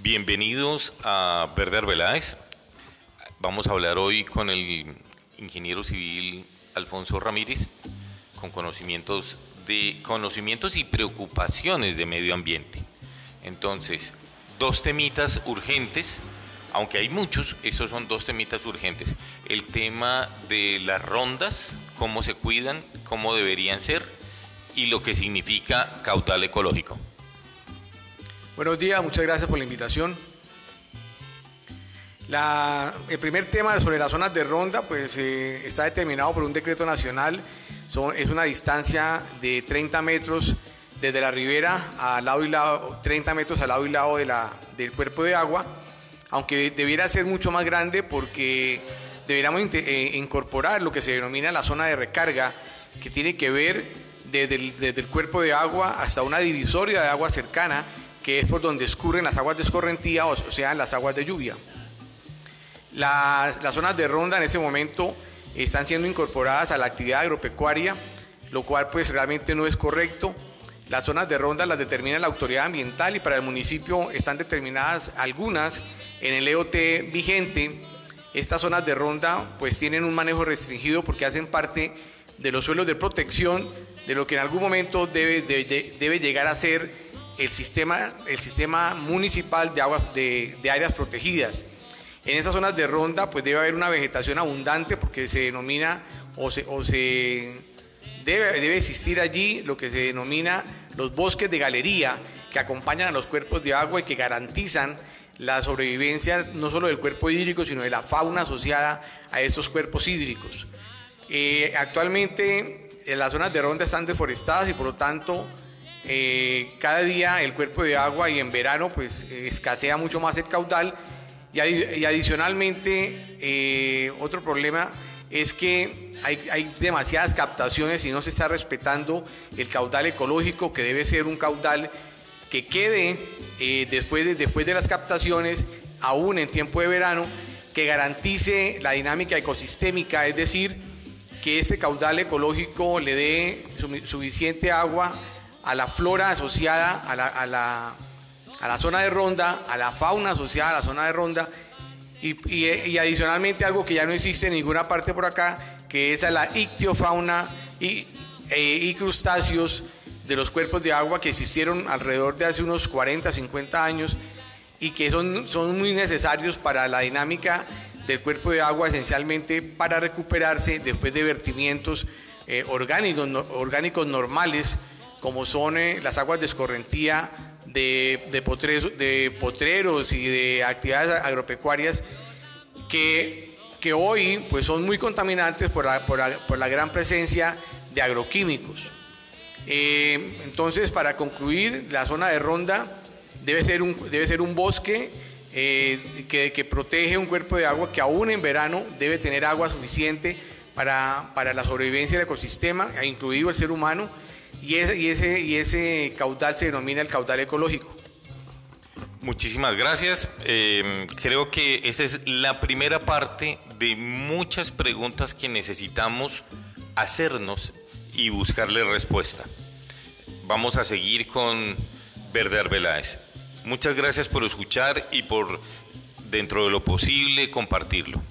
Bienvenidos a Verde Arbeláez. Vamos a hablar hoy con el ingeniero civil Alfonso Ramírez, con conocimientos, de, conocimientos y preocupaciones de medio ambiente. Entonces, dos temitas urgentes, aunque hay muchos, esos son dos temitas urgentes. El tema de las rondas, cómo se cuidan, cómo deberían ser y lo que significa caudal ecológico. Buenos días, muchas gracias por la invitación. el primer tema sobre las zonas de ronda pues, eh, está determinado por un decreto nacional. es una distancia de 30 metros desde la ribera al lado y lado, 30 metros al lado y lado de la, del cuerpo de agua, aunque debiera ser mucho más grande porque deberíamos eh, incorporar lo que se denomina la zona de recarga, que tiene que ver desde el cuerpo de agua hasta una divisoria de agua cercana que es por donde escurren las aguas de escorrentía, o sea, las aguas de lluvia. Las, zonas de ronda en ese momento están siendo incorporadas a la actividad agropecuaria, lo cual pues realmente no es correcto. Las zonas de ronda las determina la autoridad ambiental y para el municipio están determinadas algunas en el EOT vigente. Estas zonas de ronda pues tienen un manejo restringido porque hacen parte de los suelos de protección de lo que en algún momento debe, debe llegar a ser el sistema, el sistema municipal de, aguas, de, áreas protegidas. En esas zonas de ronda pues debe haber una vegetación abundante porque se denomina o se, o se debe, debe existir allí lo que se denomina los bosques de galería que acompañan a los cuerpos de agua y que garantizan la sobrevivencia no solo del cuerpo hídrico, sino de la fauna asociada a esos cuerpos hídricos. Eh, actualmente las zonas de ronda están deforestadas y por lo tanto eh, cada día el cuerpo de agua y en verano pues escasea mucho más el caudal. Y, adicionalmente eh, otro problema es que hay, demasiadas captaciones y no se está respetando el caudal ecológico que debe ser un caudal que quede eh, después, de, después de las captaciones aún en tiempo de verano que garantice la dinámica ecosistémica, es decir, que ese caudal ecológico le dé suficiente agua a la flora asociada a la, a la, zona de ronda, a la fauna asociada a la zona de ronda. Y, adicionalmente algo que ya no existe en ninguna parte por acá, que es la ictiofauna y, e, crustáceos de los cuerpos de agua que existieron alrededor de hace unos 40, 50 años y que son, son muy necesarios para la dinámica del cuerpo de agua, esencialmente para recuperarse después de vertimientos eh, orgánicos, orgánicos normales como son eh, las aguas de escorrentía de, potreros, y de actividades agropecuarias que, que hoy pues, son muy contaminantes por la, gran presencia de agroquímicos. Eh, entonces, para concluir, la zona de ronda debe ser un, debe ser un bosque eh, que, que, protege un cuerpo de agua que aún en verano debe tener agua suficiente para, para la sobrevivencia del ecosistema, incluido el ser humano, y ese, y ese, caudal se denomina el caudal ecológico. Muchísimas gracias. Eh, creo que esta es la primera parte de muchas preguntas que necesitamos hacernos y buscarle respuesta. Vamos a seguir con Verde Arbeláez. Muchas gracias por escuchar y por, dentro de lo posible, compartirlo.